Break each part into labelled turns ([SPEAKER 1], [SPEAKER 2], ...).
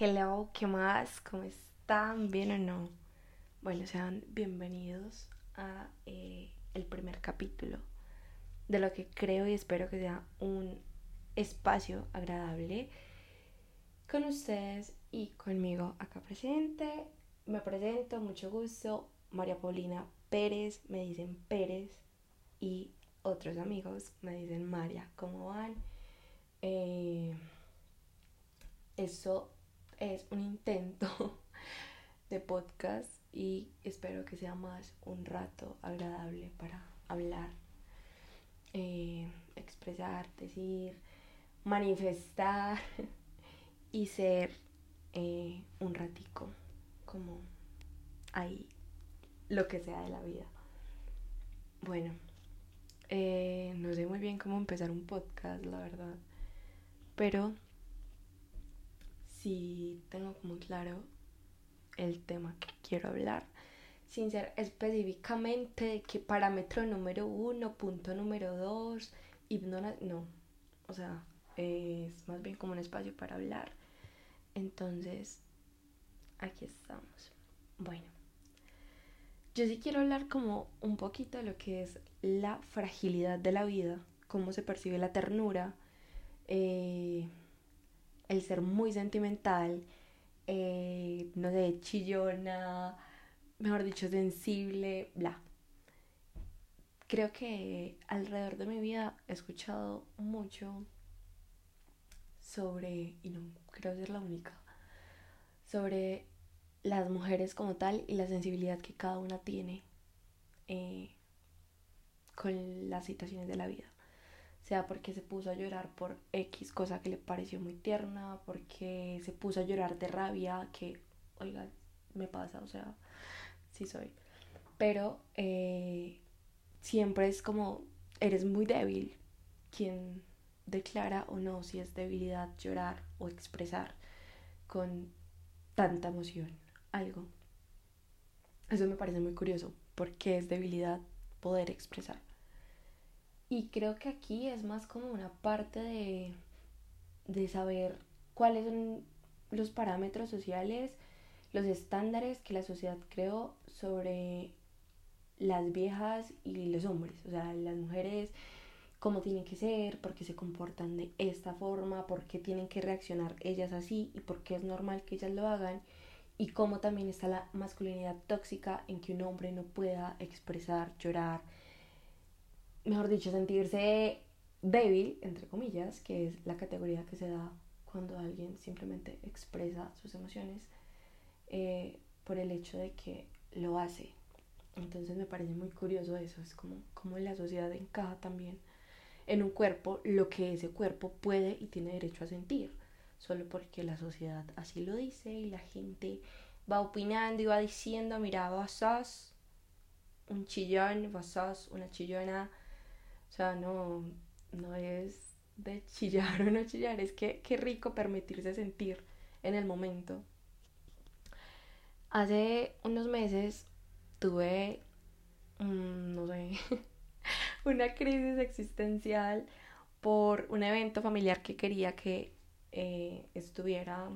[SPEAKER 1] Hello, ¿qué más? ¿Cómo están? ¿Bien o no? Bueno, sean bienvenidos a eh, el primer capítulo de lo que creo y espero que sea un espacio agradable con ustedes y conmigo acá presente. Me presento, mucho gusto, María Paulina Pérez, me dicen Pérez y otros amigos me dicen María, ¿cómo van? Eh, eso es un intento de podcast y espero que sea más un rato agradable para hablar, eh, expresar, decir, manifestar y ser eh, un ratico como ahí lo que sea de la vida. Bueno, eh, no sé muy bien cómo empezar un podcast, la verdad, pero sí tengo como claro el tema que quiero hablar, sin ser específicamente qué parámetro número uno, punto número dos, ignora, no, o sea, es más bien como un espacio para hablar. Entonces, aquí estamos. Bueno, yo sí quiero hablar como un poquito de lo que es la fragilidad de la vida, cómo se percibe la ternura, eh, el ser muy sentimental, eh, no sé, chillona, mejor dicho, sensible, bla. Creo que alrededor de mi vida he escuchado mucho sobre, y no creo ser la única, sobre las mujeres como tal y la sensibilidad que cada una tiene eh, con las situaciones de la vida sea porque se puso a llorar por X cosa que le pareció muy tierna, porque se puso a llorar de rabia, que, oiga, me pasa, o sea, sí soy. Pero eh, siempre es como, eres muy débil quien declara o no si es debilidad llorar o expresar con tanta emoción algo. Eso me parece muy curioso, porque es debilidad poder expresar. Y creo que aquí es más como una parte de, de saber cuáles son los parámetros sociales, los estándares que la sociedad creó sobre las viejas y los hombres, o sea, las mujeres, cómo tienen que ser, por qué se comportan de esta forma, por qué tienen que reaccionar ellas así y por qué es normal que ellas lo hagan, y cómo también está la masculinidad tóxica en que un hombre no pueda expresar, llorar, mejor dicho, sentirse débil, entre comillas, que es la categoría que se da cuando alguien simplemente expresa sus emociones eh, por el hecho de que lo hace. Entonces me parece muy curioso eso, es como, como la sociedad encaja también en un cuerpo lo que ese cuerpo puede y tiene derecho a sentir, solo porque la sociedad así lo dice y la gente va opinando y va diciendo, mira, vos sos un chillón, vos sos una chillona, o sea, no, no es de chillar o no chillar, es que qué rico permitirse sentir en el momento. Hace unos meses tuve, no sé, una crisis existencial por un evento familiar que quería que eh, estuviera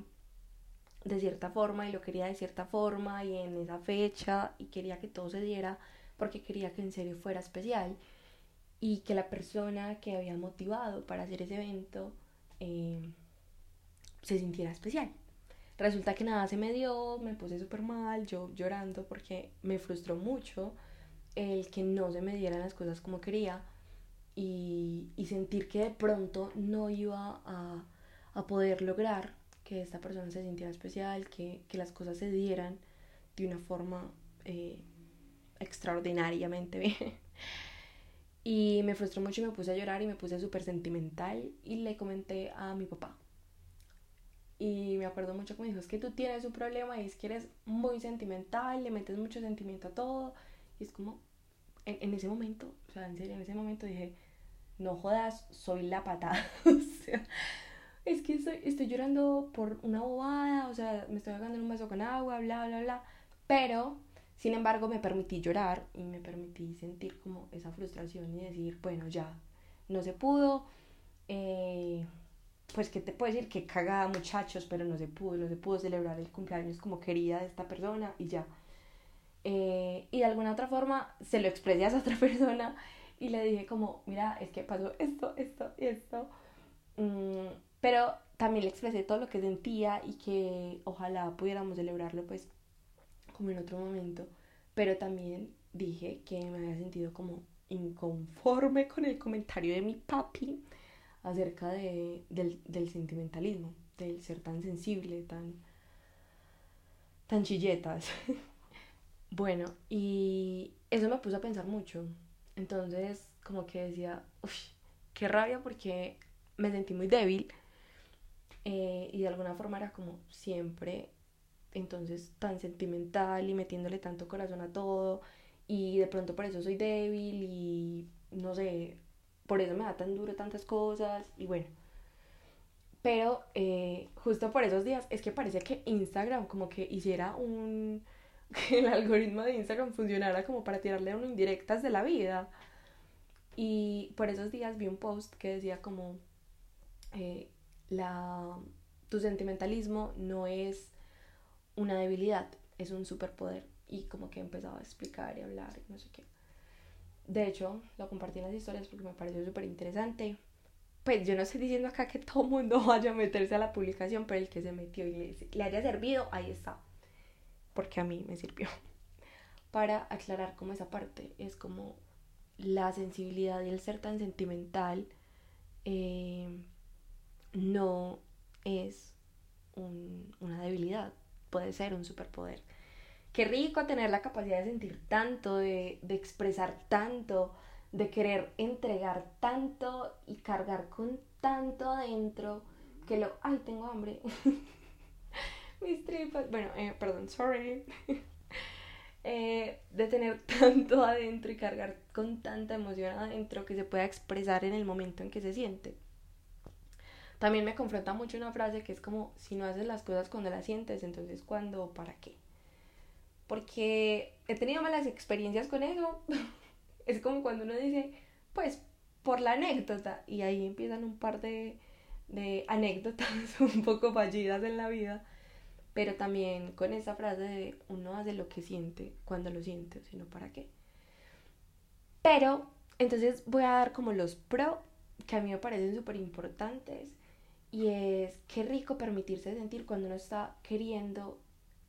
[SPEAKER 1] de cierta forma y lo quería de cierta forma y en esa fecha y quería que todo se diera porque quería que en serio fuera especial y que la persona que había motivado para hacer ese evento eh, se sintiera especial. Resulta que nada se me dio, me puse súper mal, yo llorando porque me frustró mucho el que no se me dieran las cosas como quería y, y sentir que de pronto no iba a, a, poder lograr que esta persona se sintiera especial, que, que las cosas se dieran de una forma eh, extraordinariamente bien. Y me frustró mucho y me puse a llorar y me puse súper sentimental y le comenté a mi papá. Y me acuerdo mucho que me dijo, es que tú tienes un problema y es que eres muy sentimental, le metes mucho sentimiento a todo. Y es como, en, ese momento, o sea, en serio, en ese momento dije, no jodas, soy la patada. o sea, es que estoy, estoy llorando por una bobada, o sea, me estoy ahogando en un vaso con agua, bla, bla, bla. Pero sin embargo, me permití llorar y me permití sentir como esa frustración y decir, bueno, ya, no se pudo, eh, pues, ¿qué te puedo decir? Que cagada, muchachos, pero no se pudo, no se pudo celebrar el cumpleaños como quería de esta persona y ya. Eh, y de alguna otra forma se lo expresé a esa otra persona y le dije como, mira, es que pasó esto, esto y esto. Mm, pero también le expresé todo lo que sentía y que ojalá pudiéramos celebrarlo pues como en otro momento. Pero también dije que me había sentido como inconforme con el comentario de mi papi acerca de, del, del sentimentalismo, del ser tan sensible, tan, tan chilletas. bueno, y eso me puso a pensar mucho. Entonces, como que decía, uff, qué rabia porque me sentí muy débil. Eh, y de alguna forma era como siempre, entonces tan sentimental y metiéndole tanto corazón a todo. Y de pronto por eso soy débil y no sé, por eso me da tan duro tantas cosas y bueno. Pero eh, justo por esos días es que parece que Instagram como que hiciera un... que el algoritmo de Instagram funcionara como para tirarle a uno indirectas de la vida. Y por esos días vi un post que decía como eh, la, tu sentimentalismo no es una debilidad, es un superpoder. Y como que empezaba a explicar y hablar y no sé qué. De hecho, lo compartí en las historias porque me pareció súper interesante. Pues yo no estoy diciendo acá que todo mundo vaya a meterse a la publicación, pero el que se metió y le, haya servido, ahí está. Porque a mí me sirvió. Para aclarar como esa parte, es como la sensibilidad y el ser tan sentimental eh, no es una debilidad, puede ser un superpoder. Qué rico tener la capacidad de sentir tanto, de, expresar tanto, de querer entregar tanto y cargar con tanto adentro que lo... ¡Ay, tengo hambre! Mis tripas... Bueno, eh, perdón, sorry. Eh, de tener tanto adentro y cargar con tanta emoción adentro que se pueda expresar en el momento en que se siente. También me confronta mucho una frase que es como, si no haces las cosas cuando las sientes, entonces ¿cuándo o para qué? porque he tenido malas experiencias con eso. es como cuando uno dice, pues por la anécdota, y ahí empiezan un par de, de anécdotas un poco fallidas en la vida, pero también con esa frase de uno hace lo que siente cuando lo siente, sino para qué. Pero, entonces voy a dar como los pro que a mí me parecen súper importantes y es qué rico permitirse sentir cuando uno está queriendo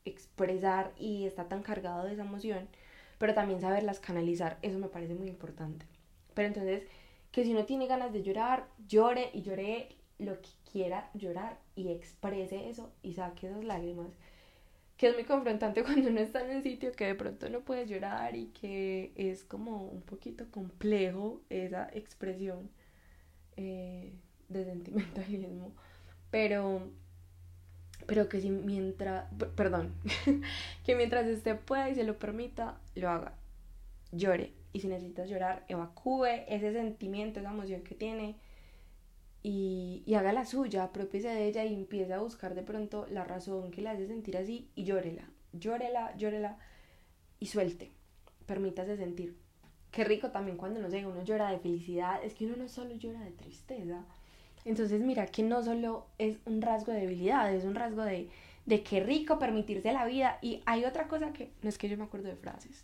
[SPEAKER 1] expresar y está tan cargado de esa emoción, pero también saberlas canalizar, eso me parece muy importante. Pero entonces, que si uno tiene ganas de llorar, llore y llore lo que quiera llorar y exprese eso y saque esas lágrimas. Que es muy confrontante cuando uno está en un sitio que de pronto no puede llorar y que es como un poquito complejo esa expresión eh, de sentimentalismo. Pero pero que si mientras, perdón, que mientras usted pueda y se lo permita, lo haga. Llore. Y si necesitas llorar, evacúe ese sentimiento, esa emoción que tiene y, haga la suya, apropiese de ella y empiece a buscar de pronto la razón que le hace sentir así y llórela. Llórela, llórela y suelte. Permítase sentir. Qué rico también cuando no sé, uno llora de felicidad. Es que uno no solo llora de tristeza entonces mira que no solo es un rasgo de debilidad, es un rasgo de, de qué rico permitirse la vida. Y hay otra cosa que, no es que yo me acuerdo de frases,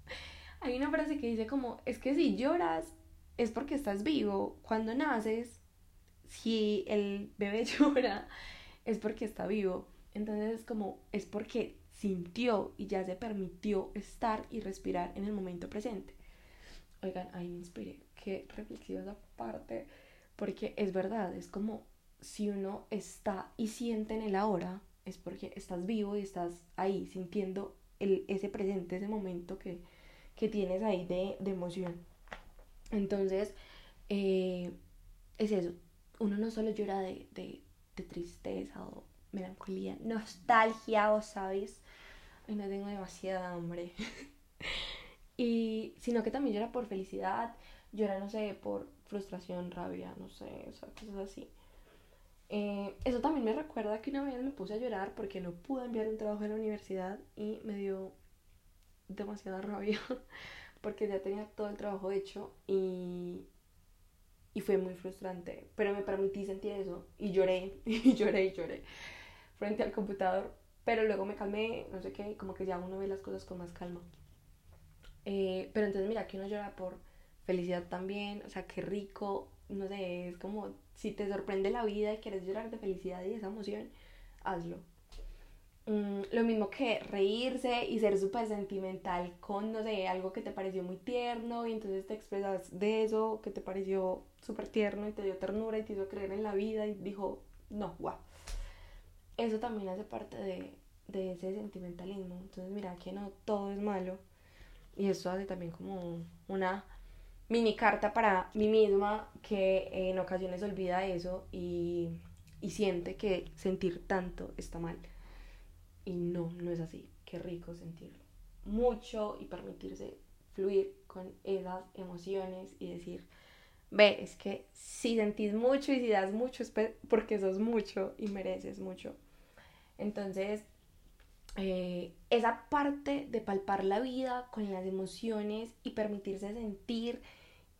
[SPEAKER 1] hay una frase que dice como, es que si lloras es porque estás vivo. Cuando naces, si el bebé llora, es porque está vivo. Entonces es como, es porque sintió y ya se permitió estar y respirar en el momento presente. Oigan, ahí me inspiré. Qué reflexiva esa parte porque es verdad, es como si uno está y siente en el ahora, es porque estás vivo y estás ahí sintiendo el, ese presente, ese momento que, tienes ahí de, emoción. Entonces, eh, es eso, uno no solo llora de, de, tristeza o melancolía, nostalgia o sabes, ay no tengo demasiada hambre, y, sino que también llora por felicidad, llora, no sé, por frustración, rabia, no sé, o sea, cosas así. Eh, eso también me recuerda que una vez me puse a llorar porque no pude enviar un trabajo a la universidad y me dio demasiada rabia porque ya tenía todo el trabajo hecho y, y fue muy frustrante, pero me permití sentir eso y lloré y lloré y lloré frente al computador, pero luego me calmé, no sé qué, como que ya uno ve las cosas con más calma. Eh, pero entonces mira que uno llora por felicidad también, o sea, qué rico, no sé, es como si te sorprende la vida y quieres llorar de felicidad y esa emoción, hazlo. Mm, lo mismo que reírse y ser súper sentimental con, no sé, algo que te pareció muy tierno y entonces te expresas de eso que te pareció súper tierno y te dio ternura y te hizo creer en la vida y dijo, no, guau. Eso también hace parte de, de ese sentimentalismo. Entonces, mira que no todo es malo. Y eso hace también como una mini carta para mí misma que en ocasiones olvida eso y, y siente que sentir tanto está mal. Y no, no es así. Qué rico sentir mucho y permitirse fluir con esas emociones y decir, ve, es que si sentís mucho y si das mucho es porque sos mucho y mereces mucho. Entonces, eh, esa parte de palpar la vida con las emociones y permitirse sentir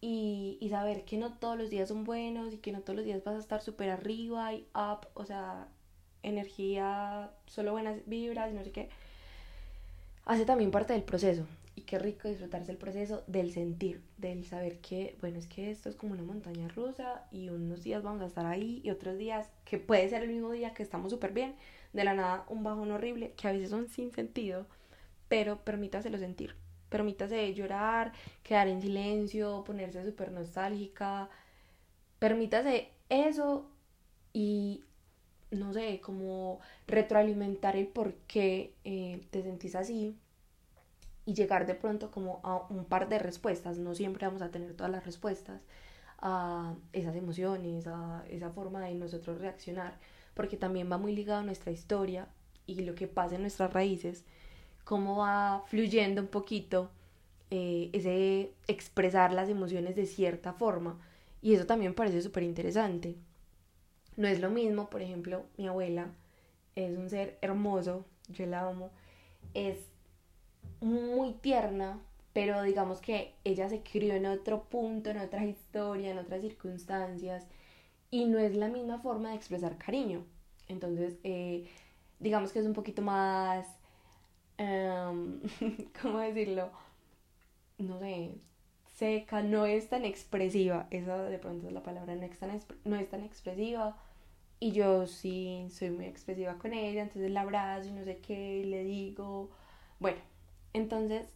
[SPEAKER 1] y, y, saber que no todos los días son buenos y que no todos los días vas a estar súper arriba y up, o sea, energía, solo buenas vibras y no sé qué, hace también parte del proceso. Y qué rico disfrutarse el proceso del sentir, del saber que, bueno, es que esto es como una montaña rusa y unos días vamos a estar ahí y otros días, que puede ser el mismo día que estamos súper bien, de la nada un bajón horrible, que a veces son sin sentido, pero permítaselo sentir. Permítase llorar, quedar en silencio, ponerse súper nostálgica. Permítase eso y no sé, como retroalimentar el por qué eh, te sentís así y llegar de pronto como a un par de respuestas. No siempre vamos a tener todas las respuestas a esas emociones, a esa forma de nosotros reaccionar, porque también va muy ligado a nuestra historia y lo que pasa en nuestras raíces, cómo va fluyendo un poquito eh, ese expresar las emociones de cierta forma. Y eso también parece súper interesante. No es lo mismo, por ejemplo, mi abuela es un ser hermoso, yo la amo, es muy tierna, pero digamos que ella se crió en otro punto, en otra historia, en otras circunstancias, y no es la misma forma de expresar cariño. Entonces, eh, digamos que es un poquito más, em, ¿cómo decirlo? No sé, seca, no es tan expresiva, esa de pronto es la palabra, no es tan, no es tan expresiva. Y yo sí soy muy expresiva con ella, entonces la abrazo y no sé qué, y le digo, bueno, entonces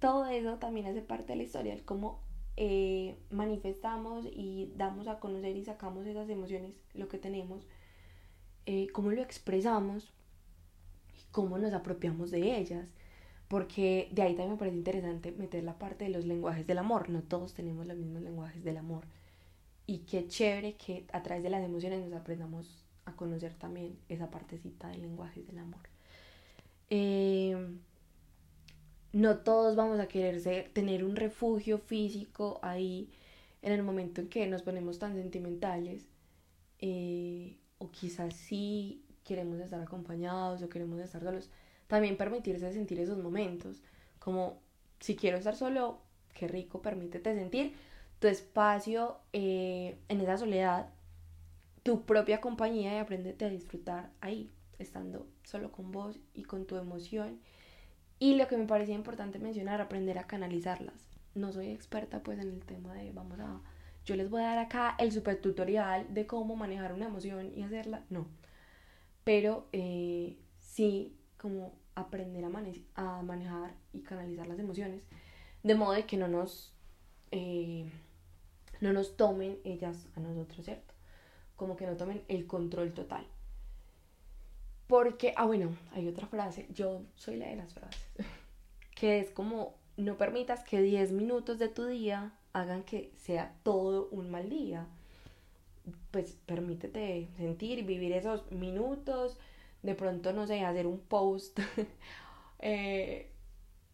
[SPEAKER 1] todo eso también hace parte de la historia, el cómo eh, manifestamos y damos a conocer y sacamos esas emociones, lo que tenemos, eh, cómo lo expresamos cómo nos apropiamos de ellas. Porque de ahí también me parece interesante meter la parte de los lenguajes del amor. No todos tenemos los mismos lenguajes del amor. Y qué chévere que a través de las emociones nos aprendamos a conocer también esa partecita del lenguaje del amor. Eh, no todos vamos a querer tener un refugio físico ahí en el momento en que nos ponemos tan sentimentales. Eh, o quizás sí queremos estar acompañados o queremos estar solos. También permitirse sentir esos momentos. Como si quiero estar solo, qué rico, permítete sentir tu espacio eh, en esa soledad, tu propia compañía y apréndete a disfrutar ahí, estando solo con vos y con tu emoción. Y lo que me parecía importante mencionar, aprender a canalizarlas. No soy experta pues en el tema de, vamos a, yo les voy a dar acá el super tutorial de cómo manejar una emoción y hacerla, no. Pero eh, sí como aprender a, manejar y canalizar las emociones, de modo de que no nos... Eh, no nos tomen ellas a nosotros, ¿cierto? Como que no tomen el control total. Porque, ah, bueno, hay otra frase, yo soy la de las frases, que es como, no permitas que 10 minutos de tu día hagan que sea todo un mal día. Pues permítete sentir vivir esos minutos, de pronto, no sé, hacer un post eh,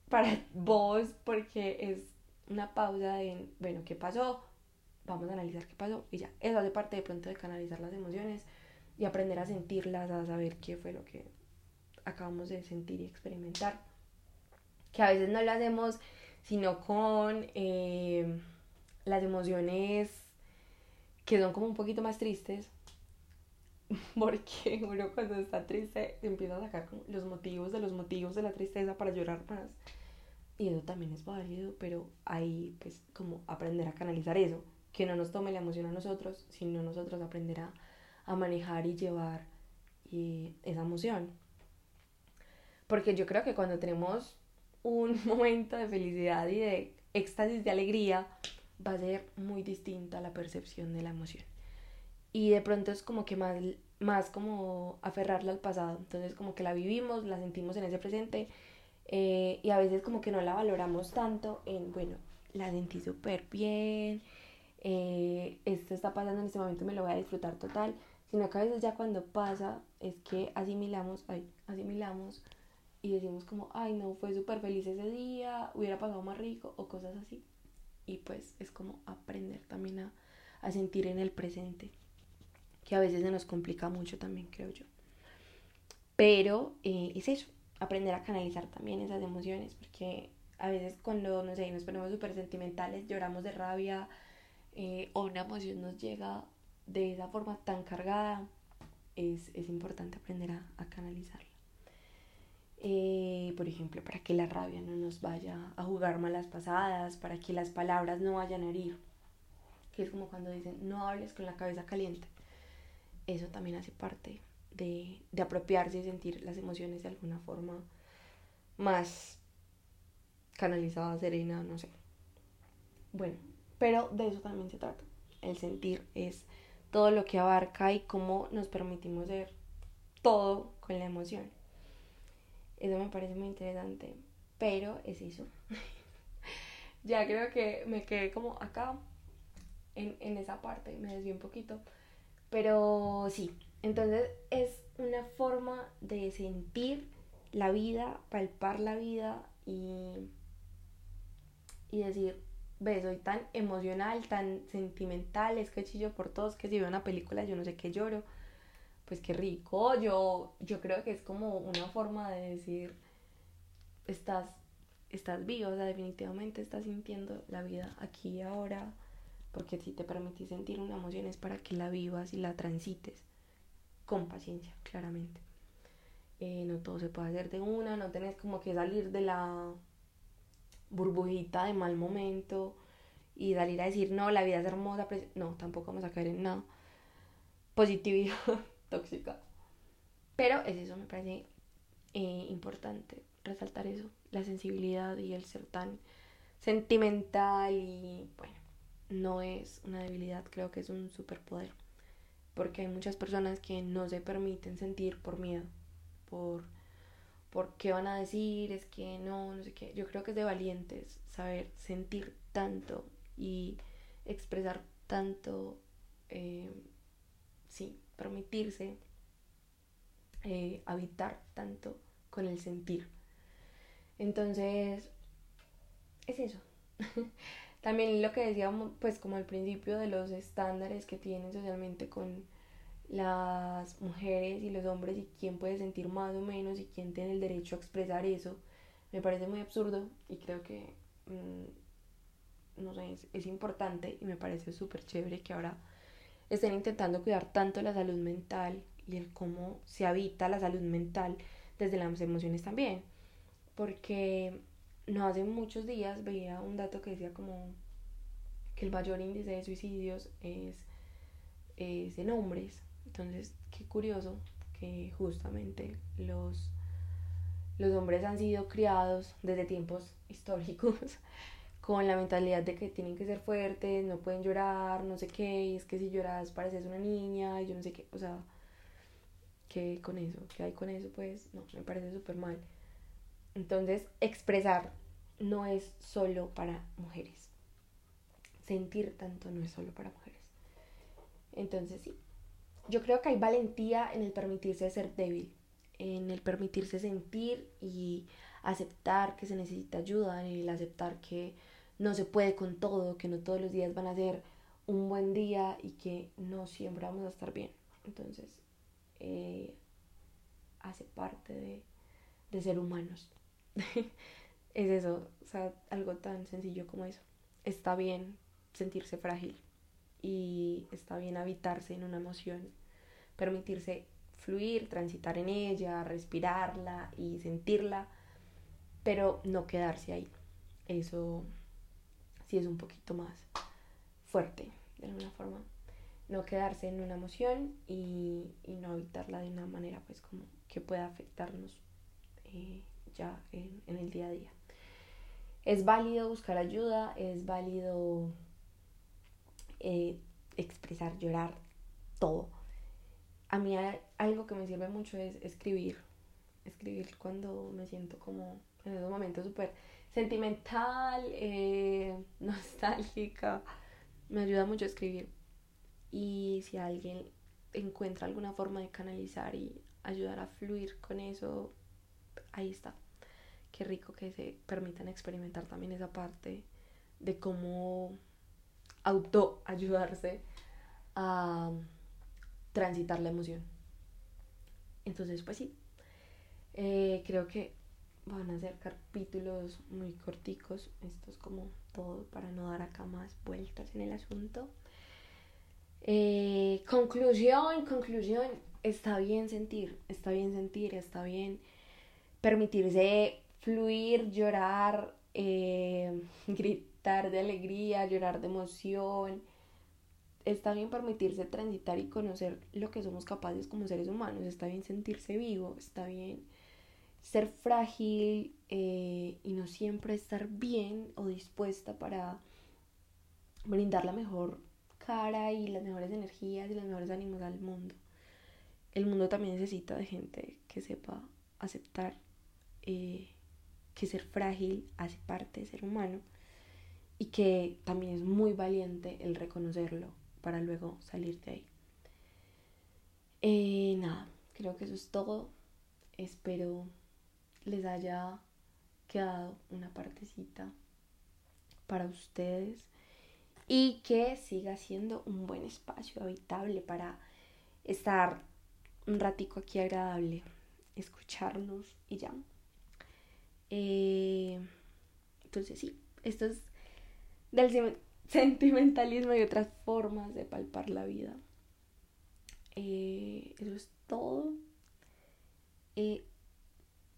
[SPEAKER 1] para vos, porque es una pausa de, bueno, ¿qué pasó? vamos a analizar qué pasó y ya. Eso hace parte de pronto de canalizar las emociones y aprender a sentirlas, a saber qué fue lo que acabamos de sentir y experimentar. Que a veces no lo hacemos sino con eh, las emociones que son como un poquito más tristes, porque uno cuando está triste empieza a sacar los motivos de los motivos de la tristeza para llorar más. Y eso también es válido, pero ahí pues como aprender a canalizar eso, que no nos tome la emoción a nosotros, sino nosotros aprender a, manejar y llevar y esa emoción. Porque yo creo que cuando tenemos un momento de felicidad y de éxtasis, de alegría, va a ser muy distinta la percepción de la emoción. Y de pronto es como que más, más como aferrarla al pasado. Entonces como que la vivimos, la sentimos en ese presente eh, y a veces como que no la valoramos tanto en, bueno, la sentí súper bien, eh, esto está pasando en este momento, me lo voy a disfrutar total, sino que a veces ya cuando pasa es que asimilamos, ay, asimilamos y decimos como, ay no, fue súper feliz ese día, hubiera pasado más rico o cosas así. Y pues es como aprender también a, a sentir en el presente, que a veces se nos complica mucho también, creo yo. Pero eh, es eso, aprender a canalizar también esas emociones, porque a veces cuando, no sé, nos ponemos súper sentimentales, lloramos de rabia eh, o una emoción nos llega de esa forma tan cargada, es, es importante aprender a, a canalizarla. Eh, por ejemplo, para que la rabia no nos vaya a jugar malas pasadas, para que las palabras no vayan a herir, que es como cuando dicen no hables con la cabeza caliente. Eso también hace parte de, de apropiarse y sentir las emociones de alguna forma más canalizada, serena, no sé. Bueno, pero de eso también se trata. El sentir es todo lo que abarca y cómo nos permitimos ser todo con la emoción. Eso me parece muy interesante, pero es eso. ya creo que me quedé como acá, en, en esa parte, me desvié un poquito. Pero sí, entonces es una forma de sentir la vida, palpar la vida y, y decir, ve, soy tan emocional, tan sentimental, es que chillo por todos, que si veo una película yo no sé qué lloro, pues qué rico, yo, yo creo que es como una forma de decir, estás, estás vivo, o sea, definitivamente estás sintiendo la vida aquí y ahora, porque si te permitís sentir una emoción es para que la vivas y la transites con paciencia, claramente. Eh, no todo se puede hacer de una, no tenés como que salir de la burbujita de mal momento y salir a decir, no, la vida es hermosa, no, tampoco vamos a caer en nada. Positividad tóxica. Pero es eso, me parece eh, importante resaltar eso, la sensibilidad y el ser tan sentimental y bueno, no es una debilidad, creo que es un superpoder porque hay muchas personas que no se permiten sentir por miedo, por, por qué van a decir, es que no, no sé qué. Yo creo que es de valientes saber sentir tanto y expresar tanto, eh, sí, permitirse eh, habitar tanto con el sentir. Entonces, es eso. También lo que decíamos, pues como al principio de los estándares que tienen socialmente con las mujeres y los hombres y quién puede sentir más o menos y quién tiene el derecho a expresar eso, me parece muy absurdo y creo que, mm, no sé, es, es importante y me parece súper chévere que ahora estén intentando cuidar tanto la salud mental y el cómo se habita la salud mental desde las emociones también. Porque no hace muchos días veía un dato que decía como que el mayor índice de suicidios es, es en hombres. Entonces, qué curioso que justamente los, los hombres han sido criados desde tiempos históricos con la mentalidad de que tienen que ser fuertes, no pueden llorar, no sé qué, y es que si lloras pareces una niña, y yo no sé qué, o sea, ¿qué con eso? ¿Qué hay con eso? Pues no, me parece súper mal. Entonces, expresar no es solo para mujeres. Sentir tanto no es solo para mujeres. Entonces, sí. Yo creo que hay valentía en el permitirse ser débil, en el permitirse sentir y aceptar que se necesita ayuda, en el aceptar que no se puede con todo, que no todos los días van a ser un buen día y que no siempre vamos a estar bien. Entonces, eh, hace parte de, de ser humanos. es eso, o sea, algo tan sencillo como eso. Está bien sentirse frágil y está bien habitarse en una emoción, permitirse fluir, transitar en ella, respirarla y sentirla, pero no quedarse ahí. Eso sí es un poquito más fuerte, de alguna forma. No quedarse en una emoción y, no habitarla de una manera pues como que pueda afectarnos eh, ya en, el día a día. Es válido buscar ayuda, es válido eh, expresar, llorar, todo. A mí algo que me sirve mucho es escribir. Escribir cuando me siento como en esos momentos súper sentimental, eh, nostálgica. Me ayuda mucho a escribir. Y si alguien encuentra alguna forma de canalizar y ayudar a fluir con eso, ahí está. Qué rico que se permitan experimentar también esa parte de cómo autoayudarse a transitar la emoción. Entonces, pues sí, eh, creo que van a ser capítulos muy corticos. Esto es como todo para no dar acá más vueltas en el asunto. Eh, conclusión, conclusión, está bien sentir, está bien sentir, está bien permitirse fluir, llorar, eh, gritar de alegría, llorar de emoción está bien permitirse transitar y conocer lo que somos capaces como seres humanos, está bien sentirse vivo, está bien ser frágil eh, y no siempre estar bien o dispuesta para brindar la mejor cara y las mejores energías y los mejores ánimos al mundo. El mundo también necesita de gente que sepa aceptar eh, que ser frágil hace parte de ser humano y que también es muy valiente el reconocerlo para luego salir de ahí. Eh, nada, creo que eso es todo. Espero les haya quedado una partecita para ustedes y que siga siendo un buen espacio habitable para estar un ratico aquí agradable, escucharnos y ya. Eh, entonces sí, esto es del sentimentalismo y otras formas de palpar la vida. Eh, eso es todo. Eh,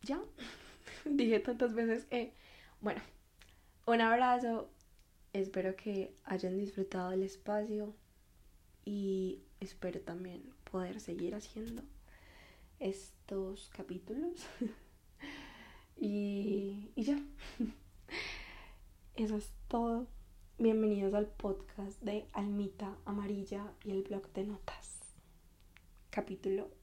[SPEAKER 1] ya, dije tantas veces. Eh, bueno, un abrazo. Espero que hayan disfrutado el espacio y espero también poder seguir haciendo estos capítulos. y, y ya. Eso es todo. Bienvenidos al podcast de Almita Amarilla y el blog de notas. Capítulo